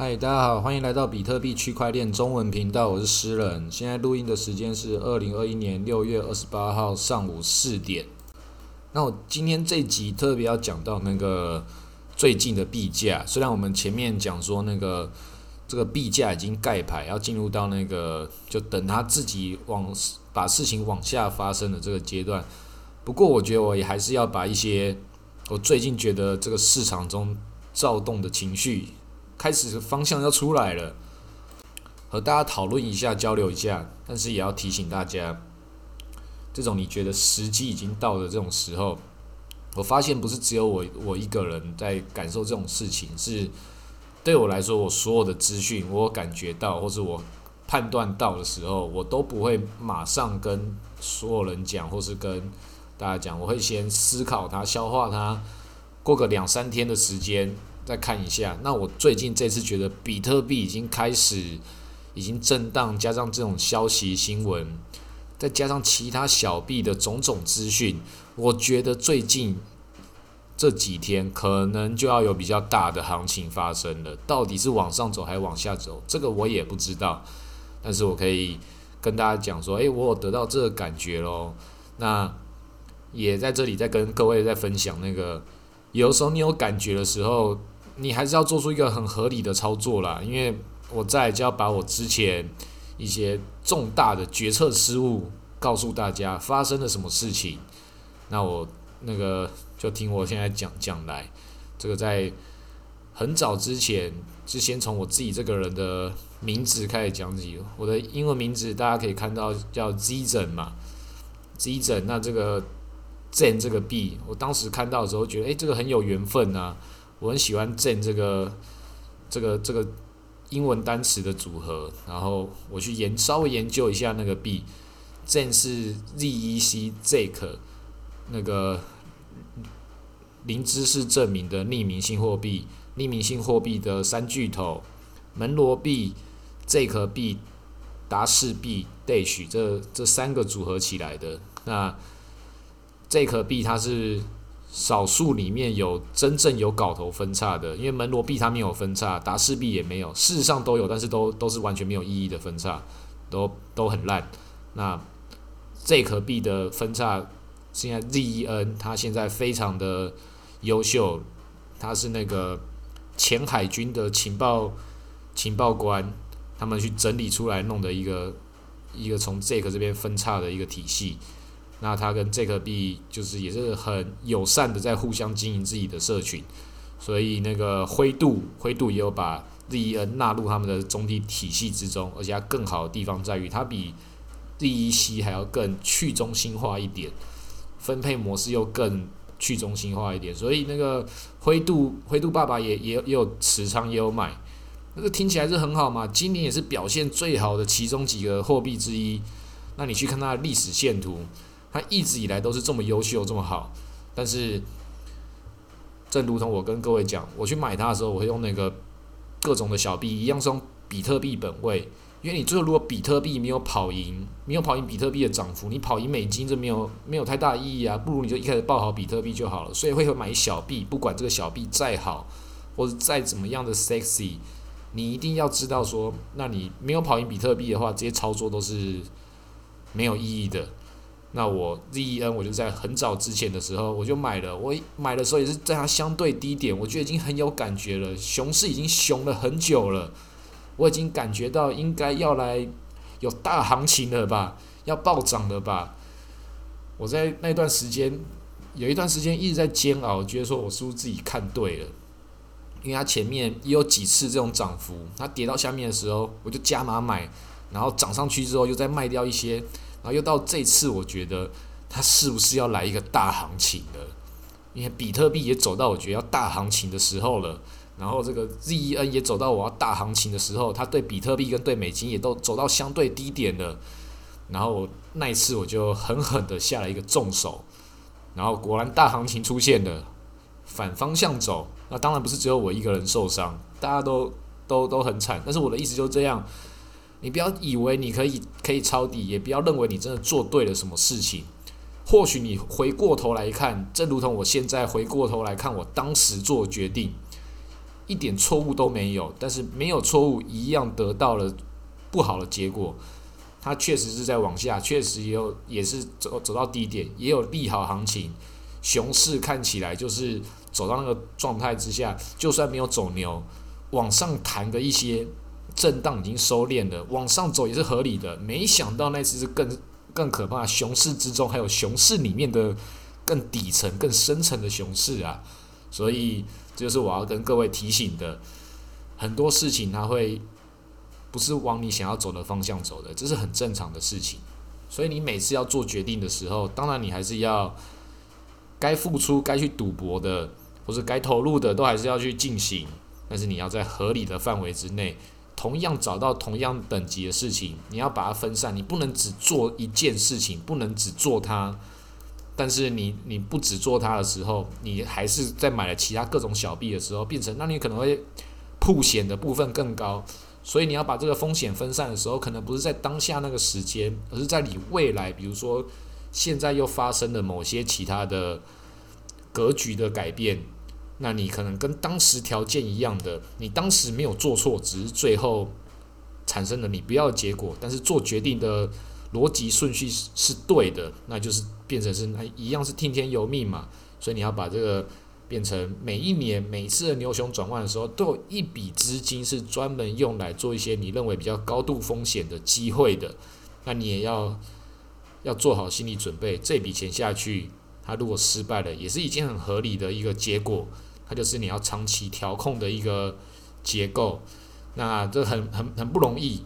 嗨，大家好，欢迎来到比特币区块链中文频道，我是诗人。现在录音的时间是二零二一年六月二十八号上午四点。那我今天这集特别要讲到那个最近的币价，虽然我们前面讲说那个这个币价已经盖牌，要进入到那个就等它自己往把事情往下发生的这个阶段。不过我觉得我也还是要把一些我最近觉得这个市场中躁动的情绪。开始方向要出来了，和大家讨论一下，交流一下。但是也要提醒大家，这种你觉得时机已经到的这种时候，我发现不是只有我我一个人在感受这种事情，是对我来说，我所有的资讯，我感觉到或是我判断到的时候，我都不会马上跟所有人讲，或是跟大家讲，我会先思考它，消化它，过个两三天的时间。再看一下，那我最近这次觉得比特币已经开始已经震荡，加上这种消息新闻，再加上其他小币的种种资讯，我觉得最近这几天可能就要有比较大的行情发生了。到底是往上走还是往下走，这个我也不知道。但是我可以跟大家讲说，诶，我有得到这个感觉咯。那也在这里再跟各位再分享那个，有时候你有感觉的时候。你还是要做出一个很合理的操作啦，因为我在就要把我之前一些重大的决策失误告诉大家发生了什么事情。那我那个就听我现在讲讲来，这个在很早之前就先从我自己这个人的名字开始讲起。我的英文名字大家可以看到叫 Zen 嘛，Zen。那这个 Z 这个币，我当时看到的时候觉得，诶，这个很有缘分呐。我很喜欢 Zen 这个这个这个英文单词的组合，然后我去研稍微研究一下那个币，Zen 是 Z E C Zek 那个零知识证明的匿名性货币，匿名性货币的三巨头门罗币、Zek 币、达士币、Dash 这这三个组合起来的。那 ZK 币它是。少数里面有真正有搞头分叉的，因为门罗币它没有分叉，达士币也没有，事实上都有，但是都都是完全没有意义的分叉，都都很烂。那这颗币的分叉，现在 ZEN 它现在非常的优秀，它是那个前海军的情报情报官，他们去整理出来弄的一个一个从这个这边分叉的一个体系。那他跟这个币就是也是很友善的在互相经营自己的社群，所以那个灰度灰度也有把 ZEN 纳入他们的总体体系之中，而且它更好的地方在于它比 ZEC 还要更去中心化一点，分配模式又更去中心化一点，所以那个灰度灰度爸爸也也也有持仓也有买，那个听起来是很好嘛，今年也是表现最好的其中几个货币之一，那你去看它的历史线图。它一直以来都是这么优秀，这么好，但是，正如同我跟各位讲，我去买它的时候，我会用那个各种的小币，一样是用比特币本位，因为你最后如果比特币没有跑赢，没有跑赢比特币的涨幅，你跑赢美金这没有没有太大意义啊，不如你就一开始报好比特币就好了。所以会买小币，不管这个小币再好，或者再怎么样的 sexy，你一定要知道说，那你没有跑赢比特币的话，这些操作都是没有意义的。那我 ZEN 我就在很早之前的时候我就买了，我买的时候也是在它相对低点，我觉得已经很有感觉了，熊市已经熊了很久了，我已经感觉到应该要来有大行情了吧，要暴涨了吧。我在那段时间有一段时间一直在煎熬，觉得说我是不是自己看对了，因为它前面也有几次这种涨幅，它跌到下面的时候我就加码买，然后涨上去之后又再卖掉一些。然后又到这次，我觉得它是不是要来一个大行情了？因为比特币也走到我觉得要大行情的时候了，然后这个 ZEN 也走到我要大行情的时候，它对比特币跟对美金也都走到相对低点了。然后那一次我就狠狠的下了一个重手，然后果然大行情出现了，反方向走。那当然不是只有我一个人受伤，大家都都都很惨。但是我的意思就是这样。你不要以为你可以可以抄底，也不要认为你真的做对了什么事情。或许你回过头来看，正如同我现在回过头来看我当时做决定，一点错误都没有，但是没有错误一样得到了不好的结果。它确实是在往下，确实也有也是走走到低点，也有利好行情。熊市看起来就是走到那个状态之下，就算没有走牛，往上弹的一些震荡已经收敛了，往上走也是合理的。没想到那次是更更可怕，熊市之中还有熊市里面的更底层、更深层的熊市啊！所以这就是我要跟各位提醒的，很多事情它会不是往你想要走的方向走的，这是很正常的事情。所以你每次要做决定的时候，当然你还是要。该付出、该去赌博的，或是该投入的，都还是要去进行。但是你要在合理的范围之内，同样找到同样等级的事情，你要把它分散。你不能只做一件事情，不能只做它。但是你你不只做它的时候，你还是在买了其他各种小币的时候，变成那你可能会铺险的部分更高。所以你要把这个风险分散的时候，可能不是在当下那个时间，而是在你未来，比如说。现在又发生了某些其他的格局的改变，那你可能跟当时条件一样的，你当时没有做错，只是最后产生了你不要的结果，但是做决定的逻辑顺序是是对的，那就是变成是那一样是听天由命嘛。所以你要把这个变成每一年每一次的牛熊转换的时候，都有一笔资金是专门用来做一些你认为比较高度风险的机会的，那你也要。要做好心理准备，这笔钱下去，它如果失败了，也是一件很合理的一个结果。它就是你要长期调控的一个结构。那这很很很不容易，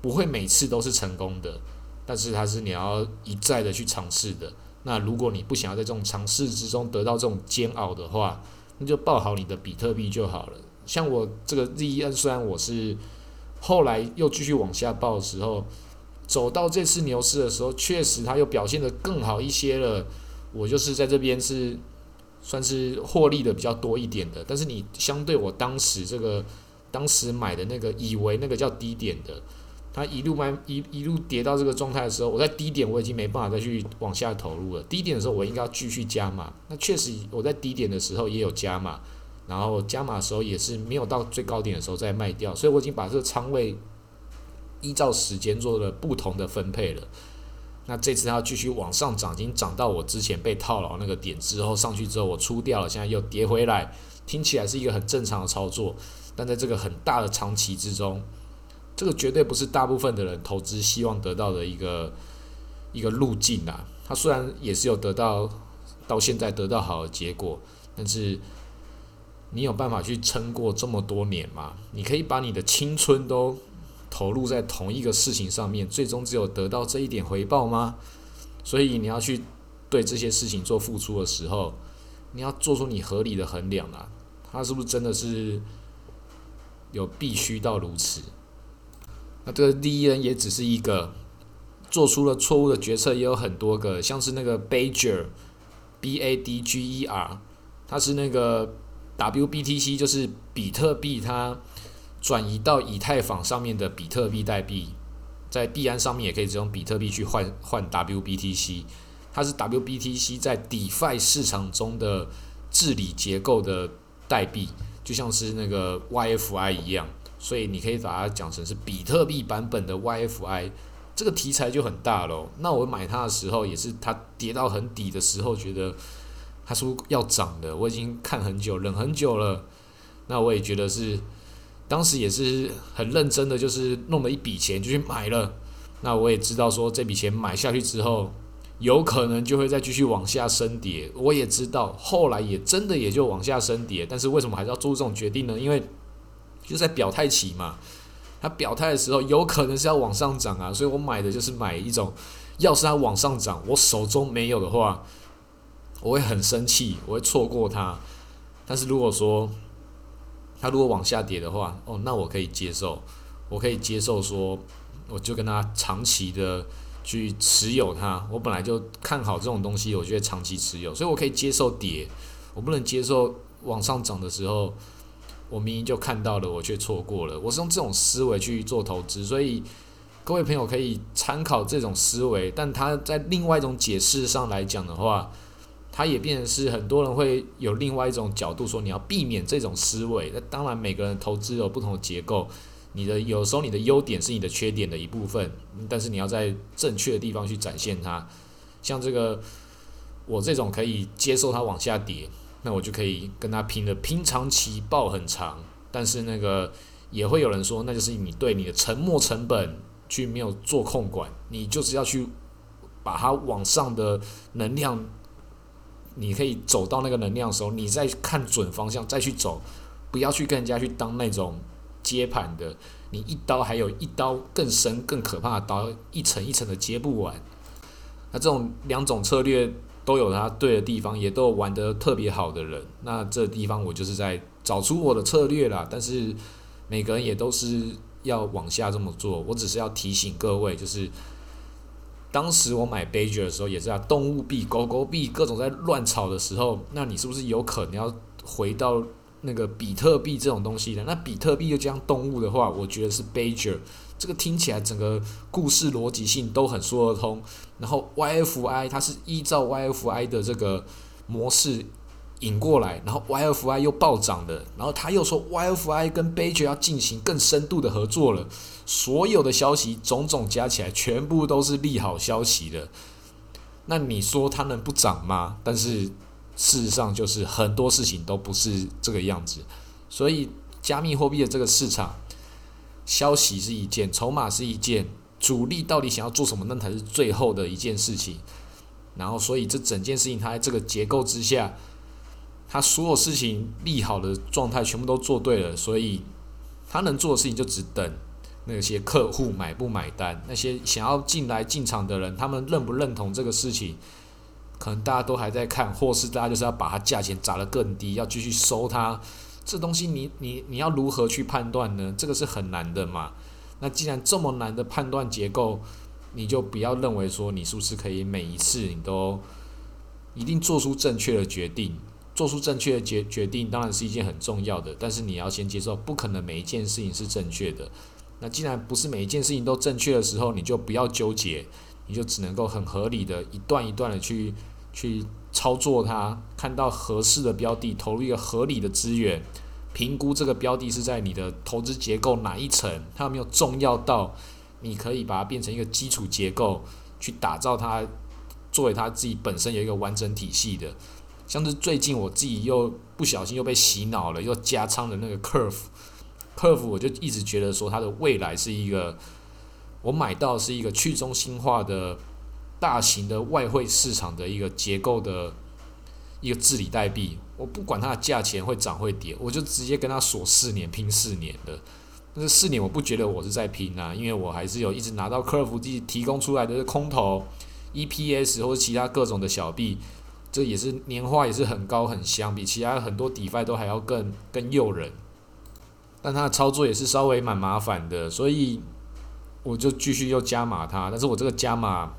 不会每次都是成功的，但是它是你要一再的去尝试的。那如果你不想要在这种尝试之中得到这种煎熬的话，那就抱好你的比特币就好了。像我这个 ZEN，虽然我是后来又继续往下报的时候。走到这次牛市的时候，确实它又表现得更好一些了。我就是在这边是算是获利的比较多一点的，但是你相对我当时这个当时买的那个以为那个叫低点的，它一路卖一一路跌到这个状态的时候，我在低点我已经没办法再去往下投入了。低点的时候我应该要继续加码，那确实我在低点的时候也有加码，然后加码的时候也是没有到最高点的时候再卖掉，所以我已经把这个仓位。依照时间做了不同的分配了，那这次它继续往上涨，已经涨到我之前被套牢那个点之后上去之后，我出掉了，现在又跌回来，听起来是一个很正常的操作，但在这个很大的长期之中，这个绝对不是大部分的人投资希望得到的一个一个路径啊。它虽然也是有得到到现在得到好的结果，但是你有办法去撑过这么多年吗？你可以把你的青春都。投入在同一个事情上面，最终只有得到这一点回报吗？所以你要去对这些事情做付出的时候，你要做出你合理的衡量啊，它是不是真的是有必须到如此？那这个第一人也只是一个做出了错误的决策，也有很多个，像是那个 Badger，B A D G E R，它是那个 W B T C，就是比特币它。转移到以太坊上面的比特币代币，在币安上面也可以只用比特币去换换 WBTC，它是 WBTC 在 DeFi 市场中的治理结构的代币，就像是那个 YFI 一样，所以你可以把它讲成是比特币版本的 YFI，这个题材就很大喽。那我买它的时候，也是它跌到很底的时候，觉得它是要涨的，我已经看很久，忍很久了，那我也觉得是。当时也是很认真的，就是弄了一笔钱就去买了。那我也知道说这笔钱买下去之后，有可能就会再继续往下升跌。我也知道后来也真的也就往下升跌。但是为什么还是要做这种决定呢？因为就在表态期嘛。他表态的时候有可能是要往上涨啊，所以我买的就是买一种，要是它往上涨，我手中没有的话，我会很生气，我会错过它。但是如果说，它如果往下跌的话，哦，那我可以接受，我可以接受说，我就跟他长期的去持有它。我本来就看好这种东西，我觉得长期持有，所以我可以接受跌。我不能接受往上涨的时候，我明明就看到了，我却错过了。我是用这种思维去做投资，所以各位朋友可以参考这种思维。但他在另外一种解释上来讲的话，它也变成是很多人会有另外一种角度说，你要避免这种思维。那当然，每个人投资有不同的结构，你的有时候你的优点是你的缺点的一部分，但是你要在正确的地方去展现它。像这个，我这种可以接受它往下跌，那我就可以跟它拼的拼长期抱很长。但是那个也会有人说，那就是你对你的沉没成本去没有做控管，你就是要去把它往上的能量。你可以走到那个能量的时候，你再看准方向再去走，不要去跟人家去当那种接盘的。你一刀还有一刀更深更可怕的刀，一层一层的接不完。那这种两种策略都有它对的地方，也都有玩得特别好的人。那这地方我就是在找出我的策略啦。但是每个人也都是要往下这么做，我只是要提醒各位，就是。当时我买 b a g e r 的时候，也是啊，动物币、狗狗币各种在乱炒的时候，那你是不是有可能要回到那个比特币这种东西的？那比特币又这样动物的话，我觉得是 b a g e r，这个听起来整个故事逻辑性都很说得通。然后 YFI 它是依照 YFI 的这个模式。引过来，然后 YFI 又暴涨的，然后他又说 YFI 跟 b 爵要进行更深度的合作了，所有的消息种种加起来，全部都是利好消息的。那你说它能不涨吗？但是事实上就是很多事情都不是这个样子，所以加密货币的这个市场，消息是一件，筹码是一件，主力到底想要做什么，那才是最后的一件事情。然后，所以这整件事情它在这个结构之下。他所有事情利好的状态全部都做对了，所以他能做的事情就只等那些客户买不买单，那些想要进来进场的人，他们认不认同这个事情，可能大家都还在看，或是大家就是要把它价钱砸得更低，要继续收它。这东西你你你要如何去判断呢？这个是很难的嘛。那既然这么难的判断结构，你就不要认为说你是不是可以每一次你都一定做出正确的决定。做出正确的决决定当然是一件很重要的，但是你要先接受，不可能每一件事情是正确的。那既然不是每一件事情都正确的时候，你就不要纠结，你就只能够很合理的一段一段的去去操作它，看到合适的标的，投入一个合理的资源，评估这个标的是在你的投资结构哪一层，它有没有重要到你可以把它变成一个基础结构，去打造它，作为它自己本身有一个完整体系的。像是最近我自己又不小心又被洗脑了，又加仓的那个 Curve，Curve 我就一直觉得说它的未来是一个，我买到是一个去中心化的大型的外汇市场的一个结构的一个治理代币，我不管它的价钱会涨会跌，我就直接跟它锁四年拼四年的，但是四年我不觉得我是在拼啊，因为我还是有一直拿到 Curve 自己提供出来的空头 EPS 或者其他各种的小币。这也是年化也是很高很香，比其他很多 DeFi 都还要更更诱人，但它的操作也是稍微蛮麻烦的，所以我就继续又加码它。但是我这个加码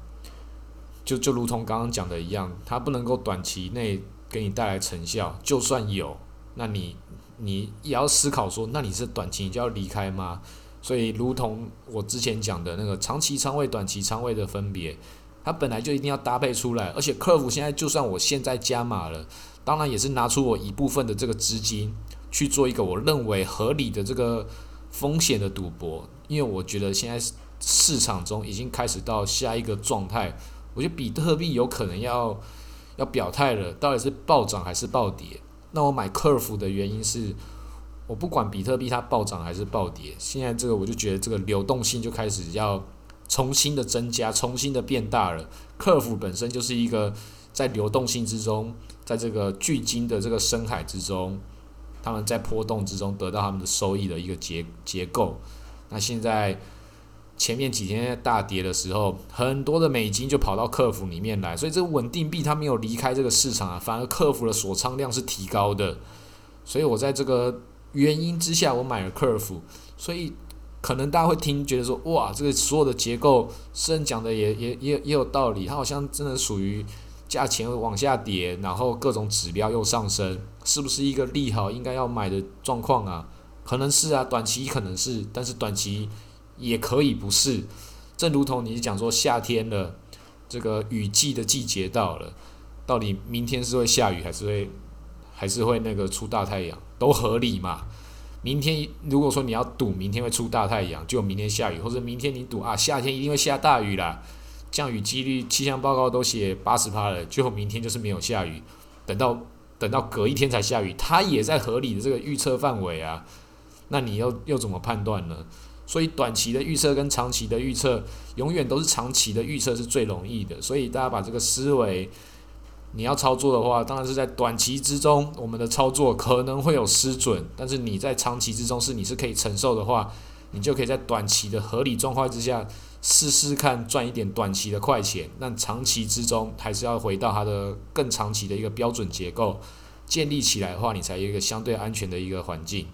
就就如同刚刚讲的一样，它不能够短期内给你带来成效。就算有，那你你也要思考说，那你是短期你就要离开吗？所以如同我之前讲的那个长期仓位、短期仓位的分别。它本来就一定要搭配出来，而且客服现在就算我现在加码了，当然也是拿出我一部分的这个资金去做一个我认为合理的这个风险的赌博，因为我觉得现在市场中已经开始到下一个状态，我觉得比特币有可能要要表态了，到底是暴涨还是暴跌？那我买客服的原因是，我不管比特币它暴涨还是暴跌，现在这个我就觉得这个流动性就开始要。重新的增加，重新的变大了。客服本身就是一个在流动性之中，在这个巨金的这个深海之中，他们在波动之中得到他们的收益的一个结结构。那现在前面几天大跌的时候，很多的美金就跑到客服里面来，所以这个稳定币它没有离开这个市场啊，反而客服的锁仓量是提高的。所以我在这个原因之下，我买了客服，所以。可能大家会听觉得说，哇，这个所有的结构，虽然讲的也也也也有道理，它好像真的属于价钱往下跌，然后各种指标又上升，是不是一个利好应该要买的状况啊？可能是啊，短期可能是，但是短期也可以不是。正如同你讲说夏天了，这个雨季的季节到了，到底明天是会下雨还是会还是会那个出大太阳，都合理嘛？明天如果说你要赌明天会出大太阳，就明天下雨，或者明天你赌啊夏天一定会下大雨啦，降雨几率气象报告都写八十趴了，就明天就是没有下雨，等到等到隔一天才下雨，它也在合理的这个预测范围啊，那你又又怎么判断呢？所以短期的预测跟长期的预测，永远都是长期的预测是最容易的，所以大家把这个思维。你要操作的话，当然是在短期之中，我们的操作可能会有失准，但是你在长期之中是你是可以承受的话，你就可以在短期的合理状况之下试试看赚一点短期的快钱。那长期之中还是要回到它的更长期的一个标准结构建立起来的话，你才有一个相对安全的一个环境。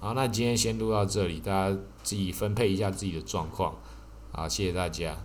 好，那今天先录到这里，大家自己分配一下自己的状况。好，谢谢大家。